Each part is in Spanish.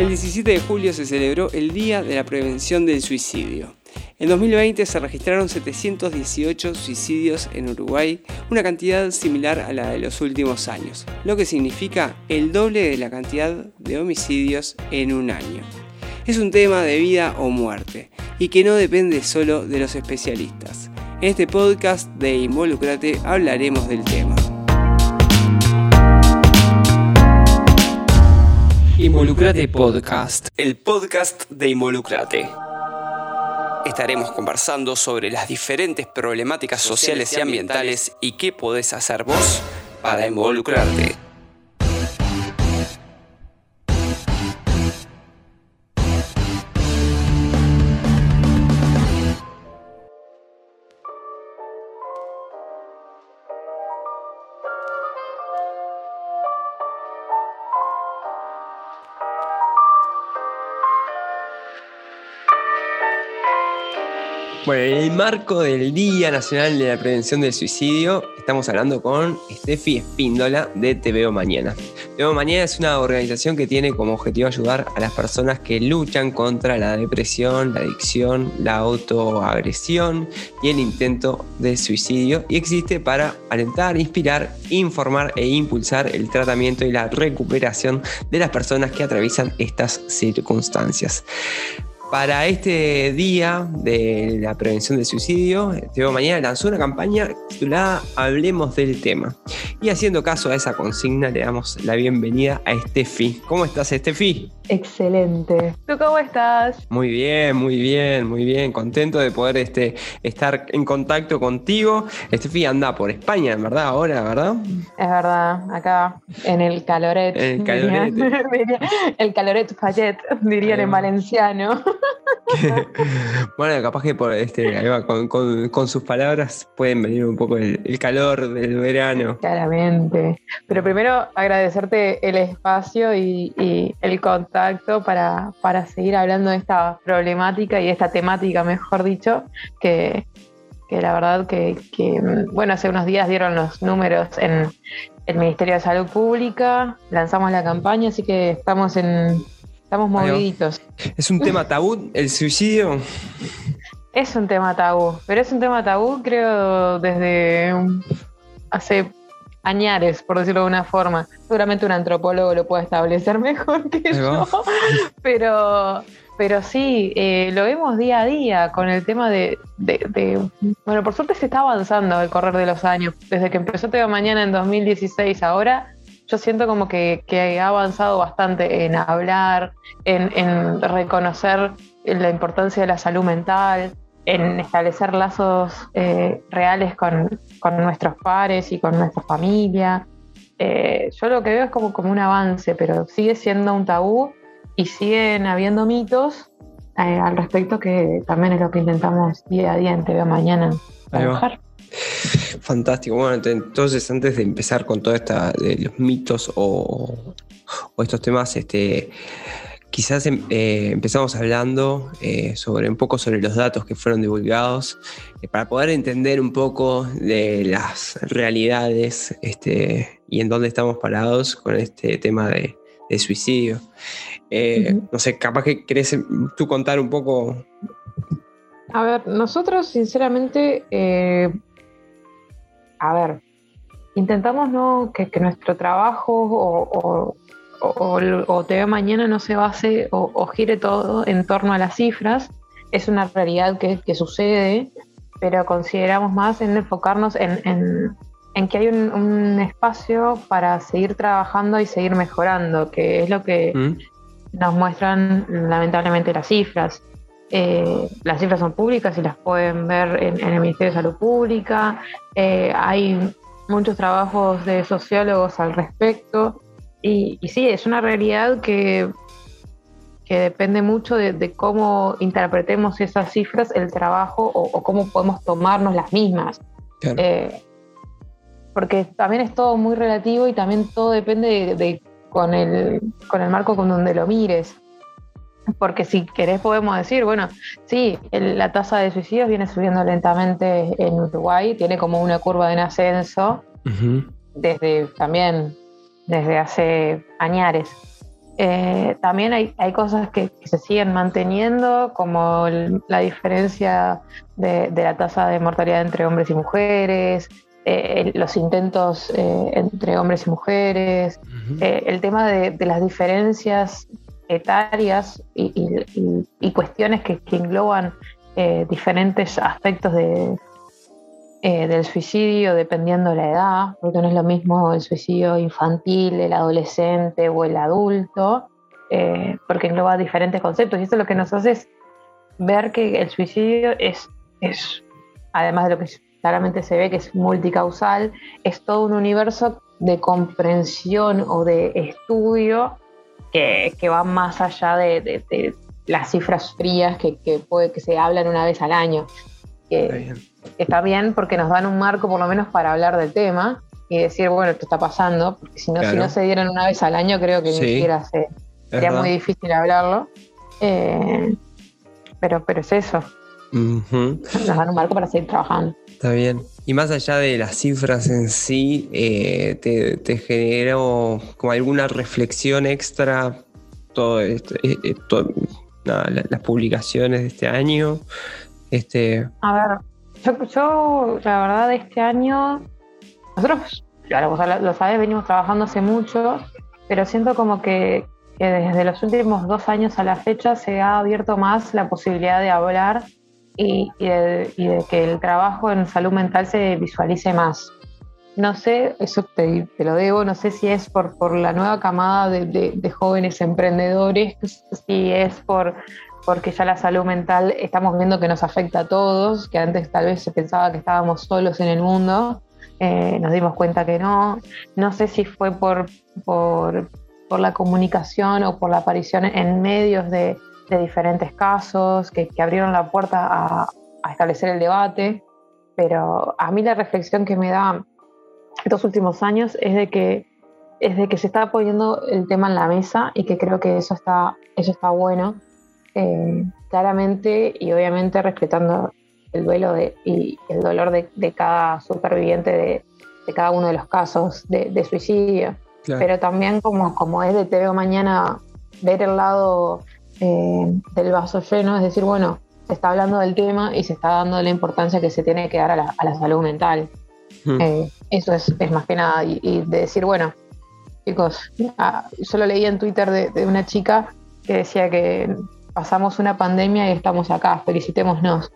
El 17 de julio se celebró el Día de la Prevención del Suicidio. En 2020 se registraron 718 suicidios en Uruguay, una cantidad similar a la de los últimos años, lo que significa el doble de la cantidad de homicidios en un año. Es un tema de vida o muerte y que no depende solo de los especialistas. En este podcast de Involucrate hablaremos del tema. Involucrate Podcast, el podcast de Involucrate. Estaremos conversando sobre las diferentes problemáticas sociales y ambientales y qué podés hacer vos para involucrarte. Bueno, en el marco del Día Nacional de la Prevención del Suicidio, estamos hablando con Steffi Espíndola de Te Veo Mañana. Te Veo Mañana es una organización que tiene como objetivo ayudar a las personas que luchan contra la depresión, la adicción, la autoagresión y el intento de suicidio y existe para alentar, inspirar, informar e impulsar el tratamiento y la recuperación de las personas que atraviesan estas circunstancias. Para este día de la prevención del suicidio, Teo Mañana lanzó una campaña titulada Hablemos del tema. Y haciendo caso a esa consigna, le damos la bienvenida a Estefi. ¿Cómo estás, Estefi? Excelente. ¿Tú cómo estás? Muy bien, muy bien, muy bien. Contento de poder este, estar en contacto contigo. Estefi anda por España, en verdad, ahora, ¿verdad? Es verdad, acá en el caloret. El caloret. el caloret fallet, dirían en valenciano. bueno, capaz que por este, con, sus palabras pueden venir un poco el, calor del verano. Claramente. Pero primero agradecerte el espacio y, el contacto para, para seguir hablando de esta problemática y esta temática, mejor dicho, que, la verdad que, bueno, hace unos días dieron los números en el Ministerio de Salud Pública, lanzamos la campaña, así que estamos en estamos moviditos. ¿Es un tema tabú el suicidio? Es un tema tabú, pero es un tema tabú creo desde hace añares, por decirlo de una forma. Seguramente un antropólogo lo puede establecer mejor que yo, pero, pero sí, eh, lo vemos día a día con el tema de, Bueno, por suerte se está avanzando al correr de los años. Desde que empezó Teo Mañana en 2016 ahora, yo siento como que, ha avanzado bastante en hablar, en, en reconocer la importancia de la salud mental, en establecer lazos eh, reales con, nuestros pares y con nuestra familia. Eh, yo lo que veo es como, como un avance, pero sigue siendo un tabú y siguen habiendo mitos eh, al respecto que también es lo que intentamos día a día en TV Mañana trabajar. Fantástico. Bueno, entonces antes de empezar con todo esta de los mitos o, o estos temas, este Quizás em, eh, empezamos hablando eh, sobre un poco sobre los datos que fueron divulgados eh, para poder entender un poco de las realidades este, y en dónde estamos parados con este tema de, suicidio. No sé, capaz que querés em, tú contar un poco. A ver, nosotros sinceramente, a ver, intentamos no que, nuestro trabajo o o, o, TV Mañana no se base o, gire todo en torno a las cifras. Es una realidad que, sucede, pero consideramos más en enfocarnos en, que hay un, espacio para seguir trabajando y seguir mejorando, que es lo que mm. nos muestran lamentablemente las cifras. Eh, las cifras son públicas y las pueden ver en, el Ministerio de Salud Pública. Eh, hay muchos trabajos de sociólogos al respecto. Y, sí, es una realidad que, que depende mucho de, cómo interpretemos esas cifras, el trabajo o, cómo podemos tomarnos las mismas. Eh, porque también es todo muy relativo y también todo depende de, con, el, con el marco con donde lo mires. Porque si querés podemos decir, bueno, sí, la tasa de suicidios viene subiendo lentamente en Uruguay, tiene como una curva en ascenso, desde también desde hace añares. Eh, también hay, hay cosas que, se siguen manteniendo, como la diferencia de, la tasa de mortalidad entre hombres y mujeres, eh, los intentos eh, entre hombres y mujeres, el tema de, las diferencias etarias y, cuestiones que, que engloban diferentes aspectos de, del suicidio dependiendo de la edad, porque no es lo mismo el suicidio infantil, el adolescente o el adulto, eh, porque engloba diferentes conceptos. Y eso lo que nos hace es ver que el suicidio es, es, además de lo que claramente se ve que es multicausal, es todo un universo de comprensión o de estudio que, que va más allá de, las cifras frías que, que, puede, que se hablan una vez al año está bien porque nos dan un marco por lo menos para hablar del tema y decir, bueno, esto está pasando, porque si no, si no se dieran una vez al año, creo que ni siquiera se, sería muy difícil hablarlo. Eh, pero, pero es eso. Nos dan un marco para seguir trabajando. Está bien. Y más allá de las cifras en sí, eh, te, generó como alguna reflexión extra todo esto, eh, las publicaciones de este año. Este... A ver, yo, la verdad, de este año, nosotros, claro, lo sabes, venimos trabajando hace mucho, pero siento como que, desde los últimos dos años a la fecha se ha abierto más la posibilidad de hablar y, de, que el trabajo en salud mental se visualice más. No sé, eso te, lo debo, no sé si es por, por la nueva camada de jóvenes emprendedores, si es por porque ya la salud mental estamos viendo que nos afecta a todos, que antes tal vez se pensaba que estábamos solos en el mundo, eh, nos dimos cuenta que no. No sé si fue por, por, la comunicación o por la aparición en medios de, diferentes casos que, abrieron la puerta a, establecer el debate, pero a mí la reflexión que me da estos últimos años es de que es de que se está poniendo el tema en la mesa y que creo que eso está, eso está bueno eh, claramente y obviamente respetando el duelo y el dolor de, cada superviviente de, cada uno de los casos de, suicidio. Pero también como, como es de Te veo mañana, ver el lado eh, del vaso lleno, es decir, bueno, se está hablando del tema y se está dando la importancia que se tiene que dar a la, salud mental. Hmm. Eh, eso es, más que nada. Y, de decir, bueno, chicos, ah, yo lo leí en Twitter de una chica que decía que pasamos una pandemia y estamos acá, felicitémonos.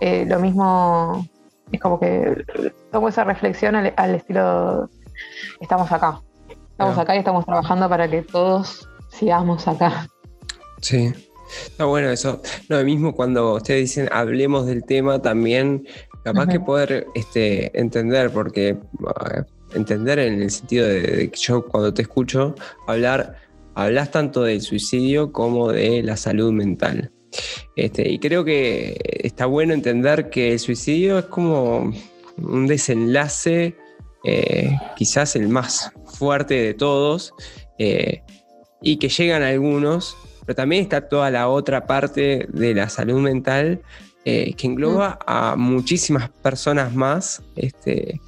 Eh, lo mismo es como que tomo esa reflexión al, estilo, estamos acá, estamos acá y estamos trabajando para que todos sigamos acá. Sí. Está bueno eso. No, mismo cuando ustedes dicen hablemos del tema, también capaz que poder este, entender, porque eh, entender en el sentido de, que yo cuando te escucho hablar, hablas tanto del suicidio como de la salud mental. Este, y creo que está bueno entender que el suicidio es como un desenlace, eh, quizás el más fuerte de todos, eh, y que llegan algunos, pero también está toda la otra parte de la salud mental eh, que engloba a muchísimas personas más. Este,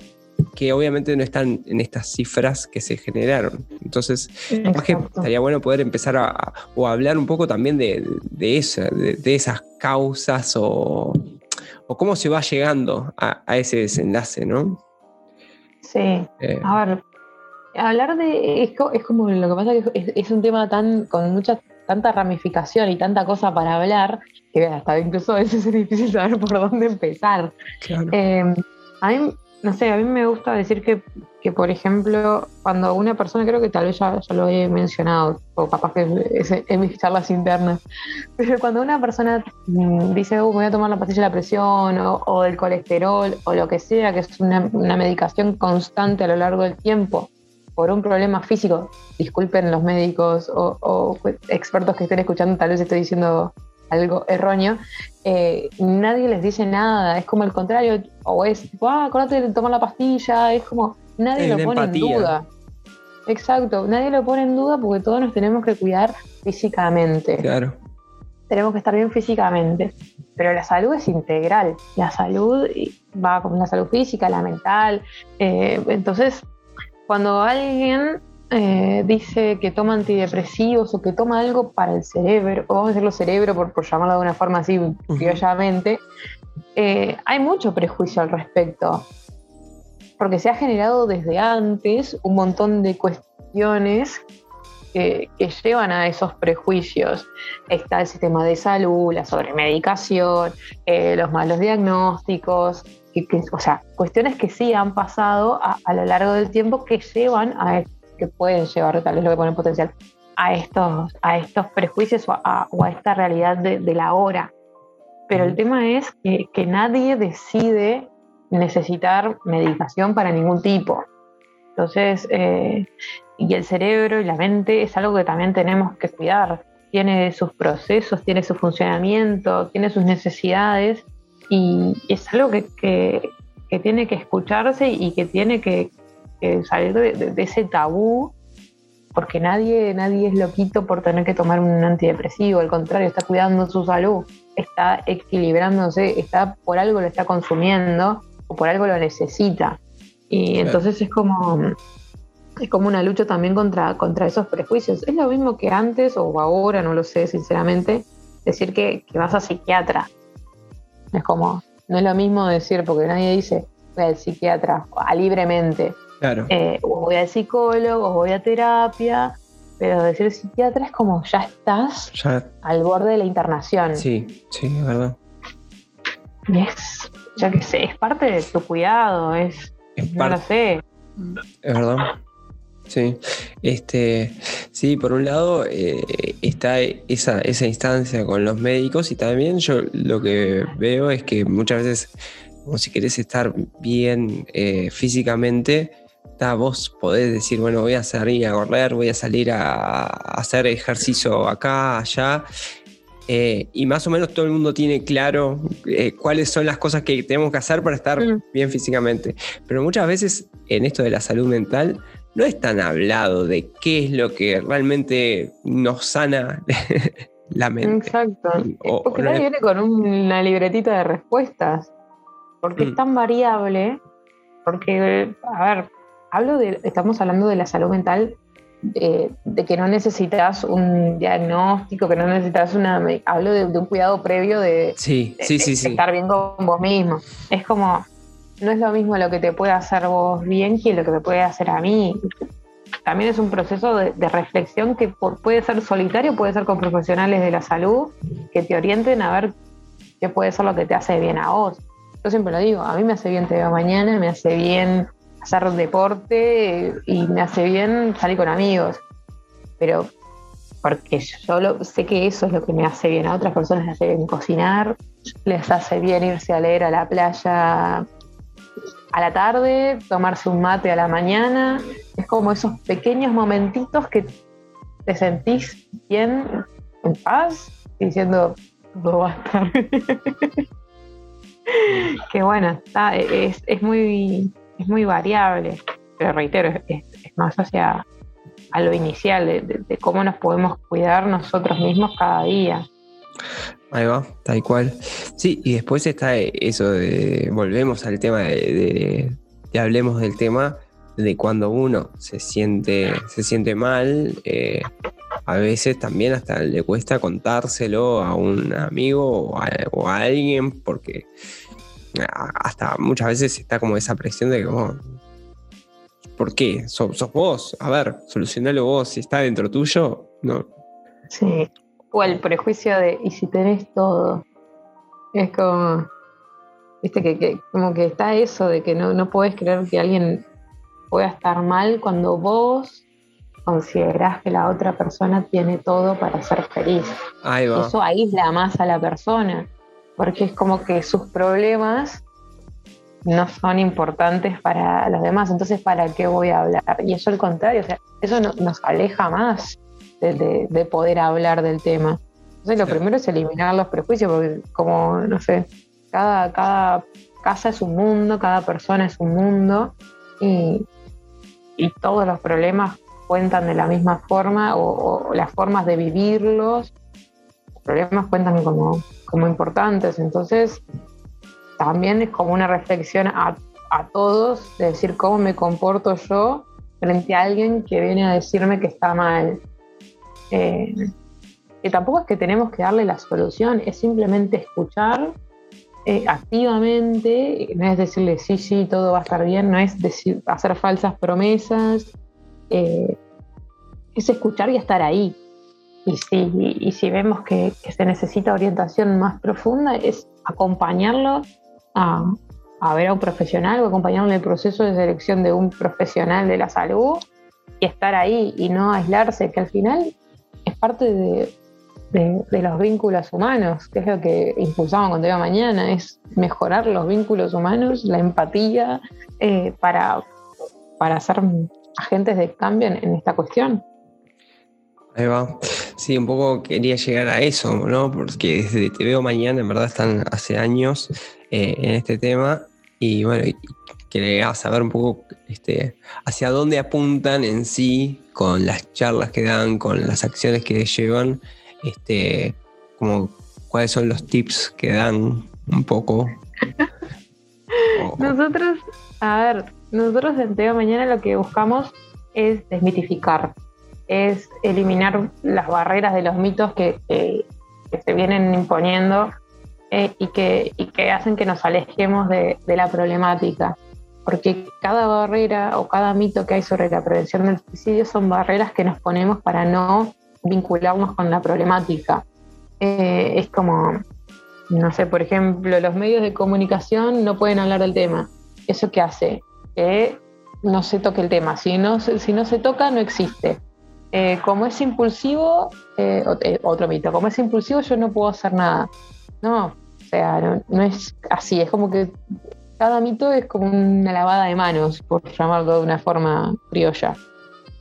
que obviamente no están en estas cifras que se generaron. Entonces, estaría bueno poder empezar a, o hablar un poco también de, eso, de, esas causas o, cómo se va llegando a, ese desenlace, ¿no? Sí. Eh. a ver, hablar de. Es, como lo que pasa que es, un tema tan con mucha tanta ramificación y tanta cosa para hablar que hasta incluso a veces es difícil saber por dónde empezar. Eh, a mí no sé, a mí me gusta decir que, que, por ejemplo, cuando una persona, creo que tal vez ya, lo he mencionado, o capaz que es en mis charlas internas, pero cuando una persona mm, dice, uh, voy a tomar la pastilla de la presión o, o del colesterol o lo que sea, que es una, una, medicación constante a lo largo del tiempo por un problema físico, disculpen los médicos o, o expertos que estén escuchando, tal vez estoy diciendo algo erróneo, eh, nadie les dice nada, es como el contrario, o es ah, acordate de tomar la pastilla, es como, nadie lo pone en duda. Exacto, nadie lo pone en duda porque todos nos tenemos que cuidar físicamente. Claro. Tenemos que estar bien físicamente. Pero la salud es integral. La salud va con la salud física, la mental. Eh, entonces, cuando alguien eh, dice que toma antidepresivos o que toma algo para el cerebro, o vamos a decirlo cerebro por, por llamarlo de una forma así criollamente, eh, hay mucho prejuicio al respecto, porque se ha generado desde antes un montón de cuestiones que, llevan a esos prejuicios. Está el sistema de salud, la sobremedicación, eh, los malos diagnósticos, o sea, cuestiones que sí han pasado a, lo largo del tiempo que llevan a que pueden llevar, tal vez lo que pone potencial, a estos, a estos prejuicios o a, esta realidad de, la hora. Pero el tema es que, nadie decide necesitar medicación para ningún tipo. Entonces, eh, y el cerebro y la mente es algo que también tenemos que cuidar. Tiene sus procesos, tiene su funcionamiento, tiene sus necesidades y es algo que, tiene que escucharse y que tiene que, salir de, ese tabú porque nadie, nadie es loquito por tener que tomar un antidepresivo, al contrario, está cuidando su salud, está equilibrándose, está por algo lo está consumiendo o por algo lo necesita. Y entonces es como es como una lucha también contra, contra esos prejuicios. Es lo mismo que antes o ahora, no lo sé, sinceramente, decir que, vas a psiquiatra. Es como, no es lo mismo decir, porque nadie dice voy al psiquiatra a libremente. Claro. Eh, o voy al psicólogo, o voy a terapia, pero decir psiquiatra es como ya estás al borde de la internación. Sí, sí, es verdad. Y es, ya que sé, es parte de tu cuidado, es, no lo sé. Es verdad. Sí, este, sí, por un lado eh, está esa, esa instancia con los médicos y también yo lo que veo es que muchas veces, como si querés estar bien eh, físicamente, vos podés decir, bueno, voy a salir a correr, voy a salir a, hacer ejercicio acá, allá, eh, y más o menos todo el mundo tiene claro cuáles son las cosas que tenemos que hacer para estar mm. bien físicamente. Pero muchas veces en esto de la salud mental no es tan hablado de qué es lo que realmente nos sana la mente. Exacto. porque nadie viene con una libretita de respuestas. Porque es mm. tan variable. Porque, a ver, hablo de, estamos hablando de la salud mental, de, que no necesitas un diagnóstico, que no necesitas una. Hablo de, un cuidado previo de, sí, sí, sí, estar bien con vos mismo. Es como no es lo mismo lo que te puede hacer vos bien que lo que me puede hacer a mí. También es un proceso de, reflexión que puede ser solitario, puede ser con profesionales de la salud que te orienten a ver qué puede ser lo que te hace bien a vos. Yo siempre lo digo, a mí me hace bien te veo mañana, me hace bien hacer deporte y me hace bien salir con amigos. Pero porque yo sé que eso es lo que me hace bien. A otras personas les hace bien cocinar, les hace bien irse a leer a la playa a la tarde, tomarse un mate a la mañana. Es como esos pequeños momentitos que te sentís bien, en paz, diciendo, todo va a estar que bueno, es, muy, es muy variable, pero reitero, es, más hacia a lo inicial, de cómo nos podemos cuidar nosotros mismos cada día. Ahí va, tal cual. Sí, y después está eso de, volvemos al tema de, hablemos del tema de cuando uno se siente, se siente mal, eh, a veces también hasta le cuesta contárselo a un amigo o a, alguien, porque hasta muchas veces está como esa presión de que, oh, ¿por qué? ¿Sos, sos vos? A ver, solucionalo vos, si está dentro tuyo, no. Sí, o el prejuicio de, ¿y si tenés todo? Es como, viste, que, como que está eso de que no, no puedes creer que alguien pueda estar mal cuando vos considerás que la otra persona tiene todo para ser feliz. Eso aísla más a la persona, porque es como que sus problemas no son importantes para los demás, entonces ¿para qué voy a hablar? Y eso al contrario, o sea, eso nos aleja más de, poder hablar del tema. Entonces lo primero es eliminar los prejuicios, porque como, no sé, cada, cada casa es un mundo, cada persona es un mundo y, todos los problemas cuentan de la misma forma o, las formas de vivirlos, los problemas cuentan como, como importantes. Entonces también es como una reflexión a, a todos de decir cómo me comporto yo frente a alguien que viene a decirme que está mal. Eh, que tampoco es que tenemos que darle la solución, es simplemente escuchar eh, activamente, no es decirle sí, sí, todo va a estar bien, no es decir, hacer falsas promesas, eh, es escuchar y estar ahí. Y si, y si vemos que, se necesita orientación más profunda, es acompañarlo a, a, ver a un profesional o acompañarlo en el proceso de selección de un profesional de la salud y estar ahí y no aislarse, que al final parte de, de, los vínculos humanos, que es lo que impulsamos cuando iba mañana, es mejorar los vínculos humanos, la empatía, eh, para, para ser agentes de cambio en, esta cuestión. Ahí va. Sí, un poco quería llegar a eso, ¿no? Porque desde Te Veo Mañana, en verdad, están hace años eh, en este tema y bueno, quería saber un poco este, hacia dónde apuntan en sí con las charlas que dan, con las acciones que llevan este, como cuáles son los tips que dan un poco. nosotros, a ver, nosotros en Teo Mañana lo que buscamos es desmitificar, es eliminar las barreras de los mitos que, se vienen imponiendo eh, y, que, que hacen que nos alejemos de, de la problemática porque cada barrera o cada mito que hay sobre la prevención del suicidio son barreras que nos ponemos para no vincularnos con la problemática. Eh, es como, no sé, por ejemplo, los medios de comunicación no pueden hablar del tema. ¿Eso qué hace? Que no se toque el tema. Si no, se toca, no existe. Eh, como es impulsivo, eh, otro mito, como es impulsivo yo no puedo hacer nada. No, o sea, no, es así, es como que cada mito es como una lavada de manos, por llamarlo de una forma criolla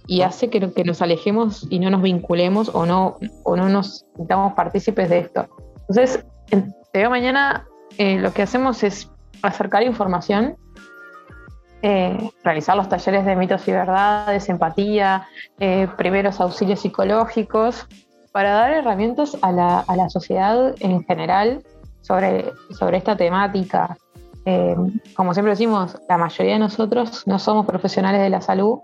y hace que, que, nos alejemos y no nos vinculemos o no, o no nos sintamos partícipes de esto. Entonces, en Te Mañana eh, lo que hacemos es acercar información, eh, realizar los talleres de mitos y verdades, empatía, eh, primeros auxilios psicológicos, para dar herramientas a la, a la sociedad en general sobre, sobre esta temática. Como siempre decimos, la mayoría de nosotros no somos profesionales de la salud,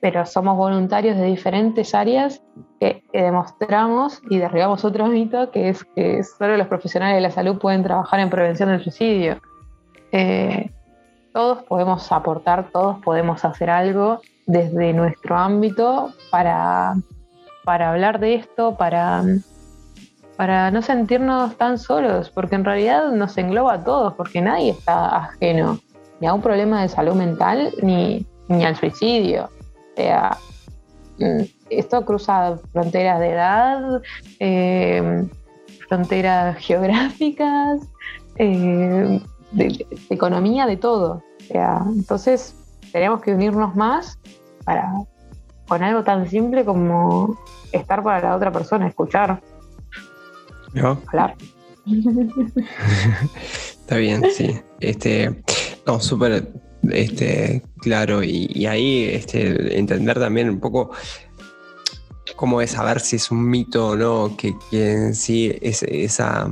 pero somos voluntarios de diferentes áreas que, demostramos y derribamos otro mito, que es que solo los profesionales de la salud pueden trabajar en prevención del suicidio. Eh, todos podemos aportar, todos podemos hacer algo desde nuestro ámbito para, para hablar de esto, para, para no sentirnos tan solos, porque en realidad nos engloba a todos, porque nadie está ajeno ni a un problema de salud mental ni, ni al suicidio. O sea, mm, esto cruza fronteras de edad, eh, fronteras geográficas, eh, economía, de todo. entonces tenemos que unirnos más para con algo tan simple como estar para la otra persona, escuchar. Hablar. Está bien, sí. Este, no, súper este, claro, y, ahí este, entender también un poco cómo es saber si es un mito o no, que, en sí es, esa,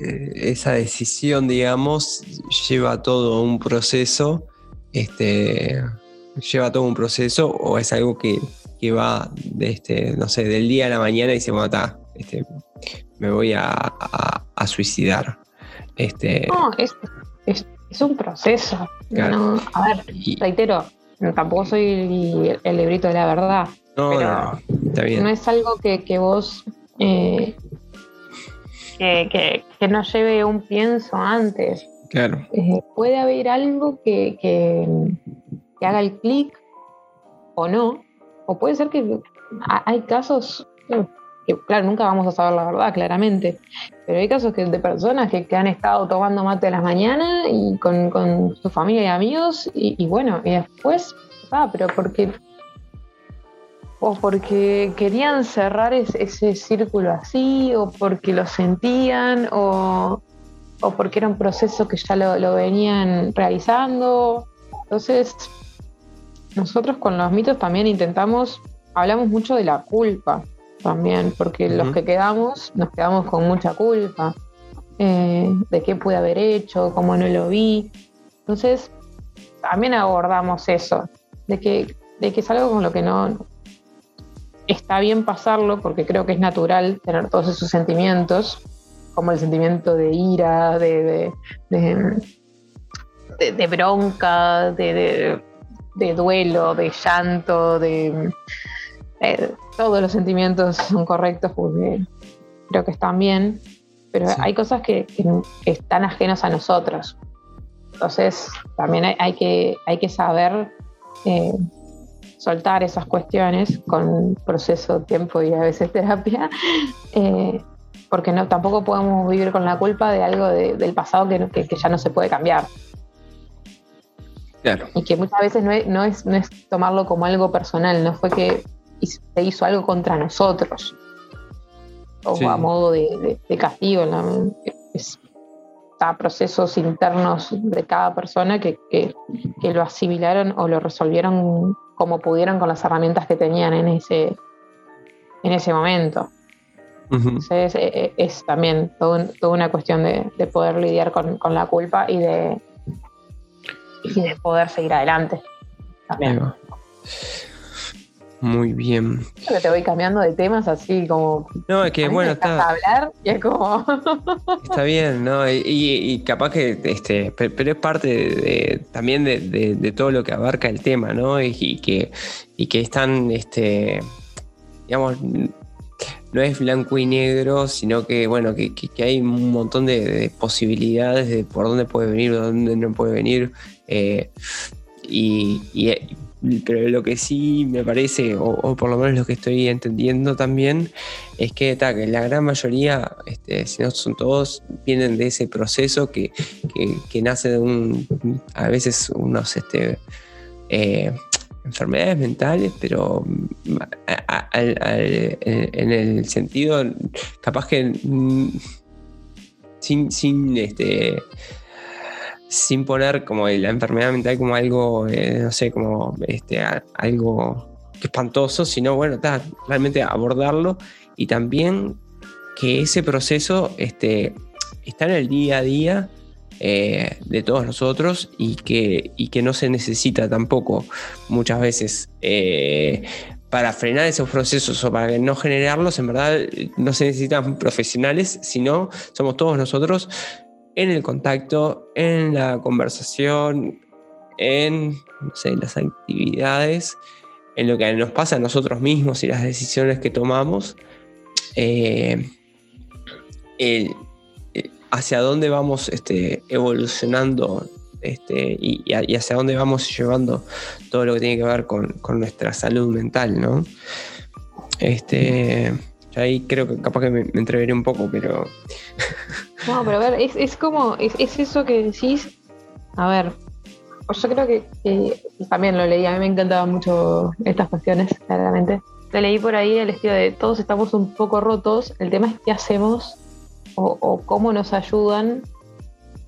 eh, esa decisión, digamos, lleva todo un proceso, este, lleva todo un proceso o es algo que, va de este, no sé, del día a la mañana y se mata, este, me voy a, suicidar. Este, no, es, es un proceso. a ver, reitero, tampoco soy el, librito de la verdad. No, pero no, no es algo que, vos eh, que, no lleve un pienso antes. Claro. Eh, puede haber algo que, que, haga el clic o no. O puede ser que hay casos claro, nunca vamos a saber la verdad, claramente, pero hay casos que, de personas que, han estado tomando mate a las mañanas y con, su familia y amigos, y, bueno, y después, ah, pero porque o porque querían cerrar ese círculo así, o porque lo sentían, o, porque era un proceso que ya lo, lo, venían realizando. Entonces, nosotros con los mitos también intentamos, hablamos mucho de la culpa también, porque los que quedamos nos quedamos con mucha culpa eh, de qué pude haber hecho, cómo no lo vi. Entonces, también abordamos eso, de que de que es algo con lo que no está bien pasarlo, porque creo que es natural tener todos esos sentimientos, como el sentimiento de ira, de, de, bronca, de, duelo, de llanto, de eh, todos los sentimientos son correctos porque creo que están bien, pero hay cosas que, están ajenas a nosotros. Entonces, también hay, que, hay que saber eh, soltar esas cuestiones con proceso, tiempo y a veces terapia, eh, porque no, tampoco podemos vivir con la culpa de algo del pasado que, ya no se puede cambiar. Y que muchas veces no es, no, es, no es tomarlo como algo personal, no fue que se hizo algo contra nosotros o a modo de, castigo. Es, procesos internos de cada persona que, lo asimilaron o lo resolvieron como pudieron con las herramientas que tenían en ese, en ese momento. Entonces e, e, es, también toda una cuestión de, poder lidiar con, la culpa y de, y de poder seguir adelante. También. Muy bien. que te voy cambiando de temas así como. No, es que bueno, está. hablar y es como. está bien, ¿no? Y, capaz que. este Pero es parte también de, todo lo que abarca el tema, ¿no? Y, que, y que es tan. Este, digamos. No es blanco y negro, sino que, bueno, que, hay un montón de, posibilidades de por dónde puede venir, dónde no puede venir. Eh, y, pero lo que sí me parece, o, por lo menos lo que estoy entendiendo también, es que, la gran mayoría, este, si no son todos, vienen de ese proceso que, nace de un, a veces unos este, eh, enfermedades mentales, pero en el sentido, capaz que mm, sin, sin este, sin poner como la enfermedad mental como algo, eh, no sé, como este, algo espantoso, sino bueno, realmente abordarlo y también que ese proceso este, está en el día a día eh, de todos nosotros y que, y que no se necesita tampoco muchas veces eh, para frenar esos procesos o para no generarlos, en verdad no se necesitan profesionales, sino somos todos nosotros en el contacto, en la conversación, en las actividades, en lo que nos pasa a nosotros mismos y las decisiones que tomamos, eh, hacia dónde vamos este, evolucionando este, y, hacia dónde vamos llevando todo lo que tiene que ver con, nuestra salud mental, ¿no? Este, ahí creo que capaz que me, me entreveré un poco, pero No, pero a ver, es, como, es, eso que decís, a ver, yo creo que, también lo leí, a mí me encantaban mucho estas cuestiones, claramente. Te leí por ahí el estilo de todos estamos un poco rotos, el tema es qué hacemos o, cómo nos ayudan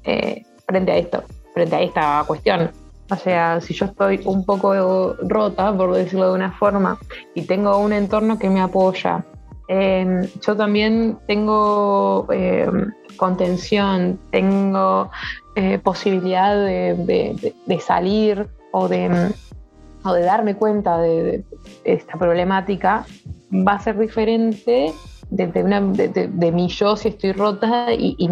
eh, frente a esto, frente a esta cuestión. O sea, si yo estoy un poco rota, por decirlo de una forma, y tengo un entorno que me apoya, Em, yo también tengo em, contención, tengo eh, posibilidad de, salir o de, darme cuenta de, esta problemática, va a ser diferente de, mi yo si estoy rota y,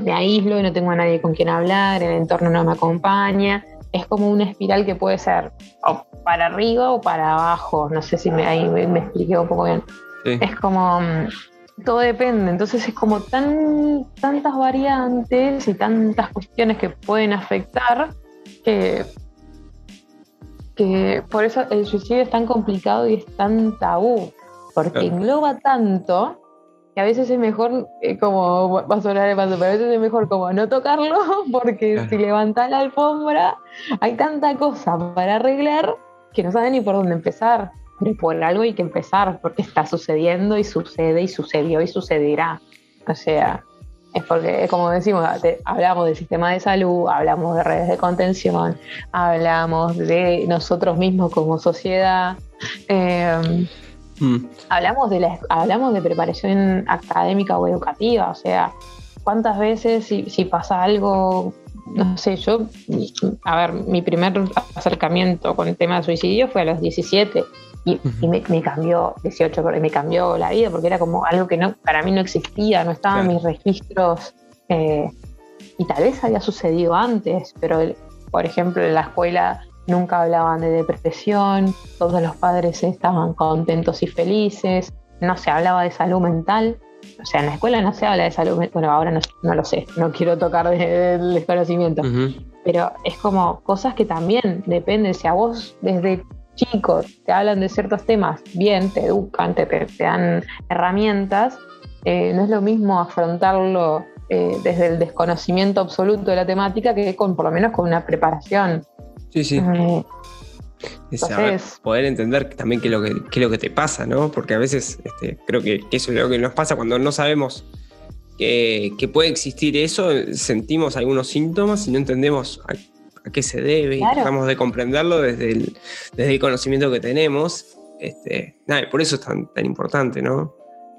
me aíslo y no tengo a nadie con quien hablar, el entorno no me acompaña. Es como una espiral que puede ser para arriba o para abajo. No sé si me, ahí me expliqué un poco bien. Es como, mm, todo depende, entonces es como tan, tantas variantes y tantas cuestiones que pueden afectar que, que por eso el suicidio es tan complicado y es tan tabú, porque engloba tanto que a veces es mejor, eh, como va a sonar el paso, pero a veces es mejor como no tocarlo, porque si levantas la alfombra hay tanta cosa para arreglar que no saben ni por dónde empezar pero por algo hay que empezar, porque está sucediendo y sucede y sucedió y sucederá. O sea, es porque, como decimos, hablamos del sistema de salud, hablamos de redes de contención, hablamos de nosotros mismos como sociedad, em, mm. hablamos, de la, hablamos de preparación académica o educativa, o sea, cuántas veces si, si pasa algo no sé, yo, a ver, mi primer acercamiento con el tema de suicidio fue a los 17 y, me, cambió, 18, me cambió la vida porque era como algo que no, para mí no existía, no estaba en mis registros eh, y tal vez había sucedido antes, pero por ejemplo en la escuela nunca hablaban de depresión, todos los padres estaban contentos y felices, no se hablaba de salud mental. O sea, en la escuela no se habla de salud mental. Bueno, ahora no, lo sé, no quiero tocar del desconocimiento. Pero es como cosas que también dependen. Si a vos desde chico te hablan de ciertos temas, bien, te educan, te, dan herramientas, eh, no es lo mismo afrontarlo eh, desde el desconocimiento absoluto de la temática que con por lo menos con una preparación. Sí, sí. Eh, poder entender también qué es, lo que, lo que te pasa, ¿no? Porque a veces este, creo que, eso es lo que nos pasa cuando no sabemos que, puede existir eso, sentimos algunos síntomas y no entendemos a, qué se debe, y tratamos de comprenderlo desde el, desde el conocimiento que tenemos. Este, nada, por eso es tan, tan importante, ¿no?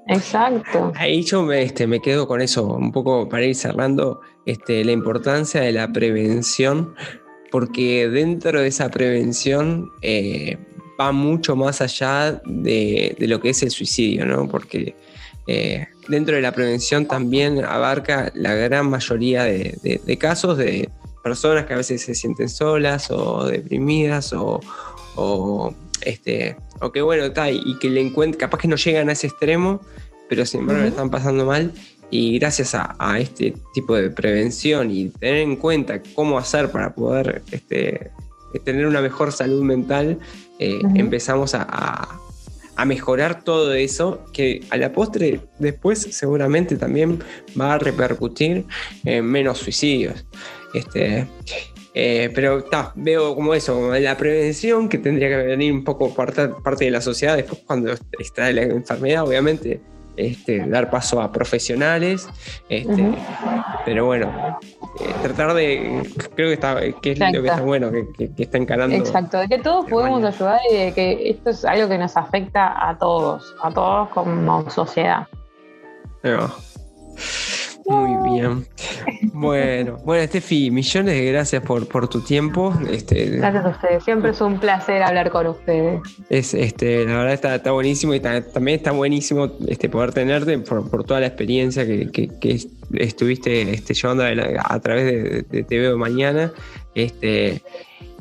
Exacto. Ahí yo me, este, me quedo con eso, un poco para ir cerrando, este, la importancia de la prevención porque dentro de esa prevención eh, va mucho más allá de, lo que es el suicidio, ¿no? Porque eh, dentro de la prevención también abarca la gran mayoría de, casos de personas que a veces se sienten solas o deprimidas o, este, o que bueno, está, y que le encuentran, capaz que no llegan a ese extremo, pero sin embargo le están pasando mal. Y gracias a, este tipo de prevención y tener en cuenta cómo hacer para poder este, tener una mejor salud mental, eh, empezamos a, mejorar todo eso, que a la postre después seguramente también va a repercutir en menos suicidios. Este, eh, pero veo como eso, como la prevención que tendría que venir un poco parte, parte de la sociedad después cuando extrae la enfermedad, obviamente este, dar paso a profesionales, este, pero bueno, eh, tratar de, creo que, está, que es lo que está bueno, que, está encarando. Exacto, de que todos podemos ayudar y de que esto es algo que nos afecta a todos, a todos como sociedad. Muy bien. Bueno, bueno, Estefi, millones de gracias por, por tu tiempo. Este, gracias a ustedes. Siempre es un placer hablar con ustedes. Es, este, la verdad está, está buenísimo y también está buenísimo este, poder tenerte por, toda la experiencia que, estuviste este, llevando a, través de, de, Te Veo Mañana. Este,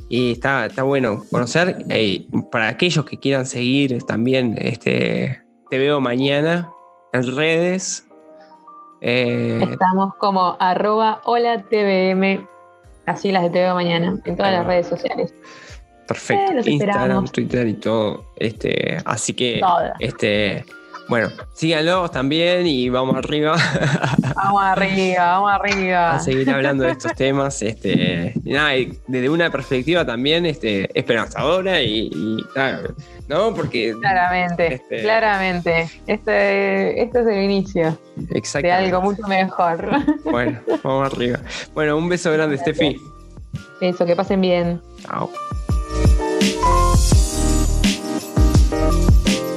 y está, está bueno conocer. Eh, para aquellos que quieran seguir también este, Te Veo Mañana en redes, eh, Estamos como arroba hola TVM, así las de TV mañana, en todas las redes sociales. Perfecto. Eh, Instagram, Twitter y todo. Este, así que este, bueno, síganlo también y vamos arriba. Vamos arriba, vamos arriba. A seguir hablando de estos temas. Este, nada, desde una perspectiva también este, esperanzadora y, y ¿no? Porque. Claramente, este, claramente. Este, este es el inicio de algo mucho mejor. Bueno, vamos arriba. Bueno, un beso grande, Steffi. Eso, que pasen bien. Chao.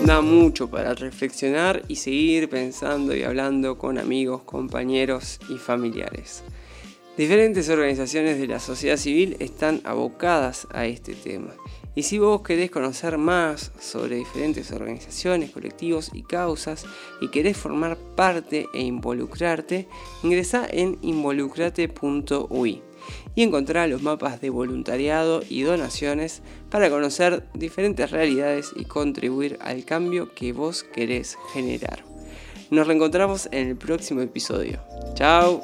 Da mucho para reflexionar y seguir pensando y hablando con amigos, compañeros y familiares. Diferentes organizaciones de la sociedad civil están abocadas a este tema y si vos querés conocer más sobre diferentes organizaciones, colectivos y causas y querés formar parte e involucrarte, ingresa en involucrate.ui y encontrar los mapas de voluntariado y donaciones para conocer diferentes realidades y contribuir al cambio que vos querés generar. Nos reencontramos en el próximo episodio. ¡Chao!